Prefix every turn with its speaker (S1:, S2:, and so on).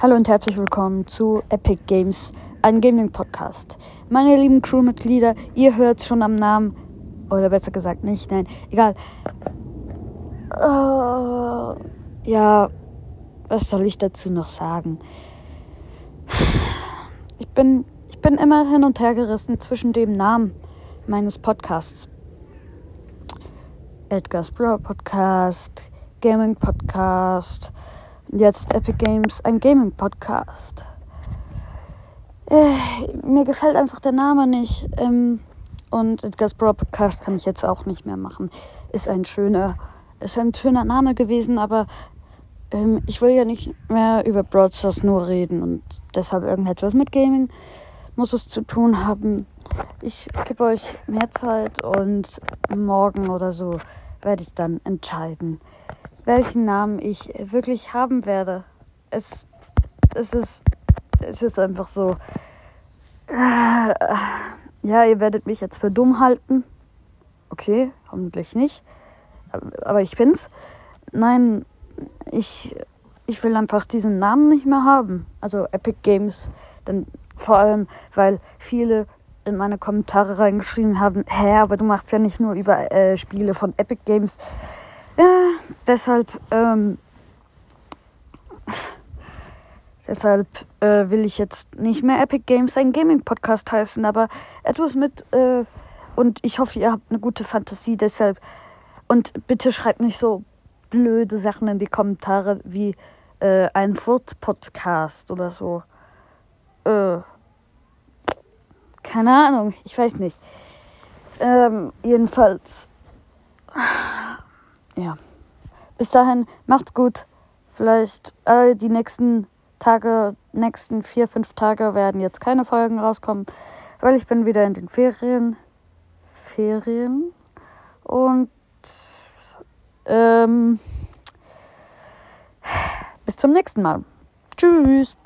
S1: Hallo und herzlich willkommen zu Epic Games, ein Gaming Podcast. Meine lieben Crewmitglieder, ihr hört schon am Namen, oder besser gesagt nicht, nein, egal. Uh, ja, was soll ich dazu noch sagen? Ich bin, ich bin immer hin und her gerissen zwischen dem Namen meines Podcasts. Edgar's Brawl Podcast, Gaming Podcast, jetzt Epic Games, ein Gaming Podcast. Äh, mir gefällt einfach der Name nicht. Ähm, und Edgar's Brawl Podcast kann ich jetzt auch nicht mehr machen. Ist ein schöner, ist ein schöner Name gewesen, aber ähm, ich will ja nicht mehr über Stars nur reden und deshalb irgendetwas mit Gaming muss es zu tun haben. Ich gebe euch mehr Zeit und morgen oder so werde ich dann entscheiden welchen Namen ich wirklich haben werde. Es, es, ist, es ist einfach so. Ja, ihr werdet mich jetzt für dumm halten. Okay, hoffentlich nicht. Aber ich bin's. Nein, ich, ich will einfach diesen Namen nicht mehr haben. Also Epic Games. Denn vor allem, weil viele in meine Kommentare reingeschrieben haben, hä, aber du machst ja nicht nur über äh, Spiele von Epic Games. Äh, deshalb, ähm, deshalb äh, will ich jetzt nicht mehr Epic Games ein Gaming Podcast heißen, aber etwas mit äh, und ich hoffe, ihr habt eine gute Fantasie deshalb. Und bitte schreibt nicht so blöde Sachen in die Kommentare wie äh, ein Furt-Podcast oder so. Äh, keine Ahnung, ich weiß nicht. Ähm, jedenfalls ja. Bis dahin, macht's gut. Vielleicht äh, die nächsten Tage, nächsten vier, fünf Tage werden jetzt keine Folgen rauskommen, weil ich bin wieder in den Ferien. Ferien. Und ähm, bis zum nächsten Mal. Tschüss.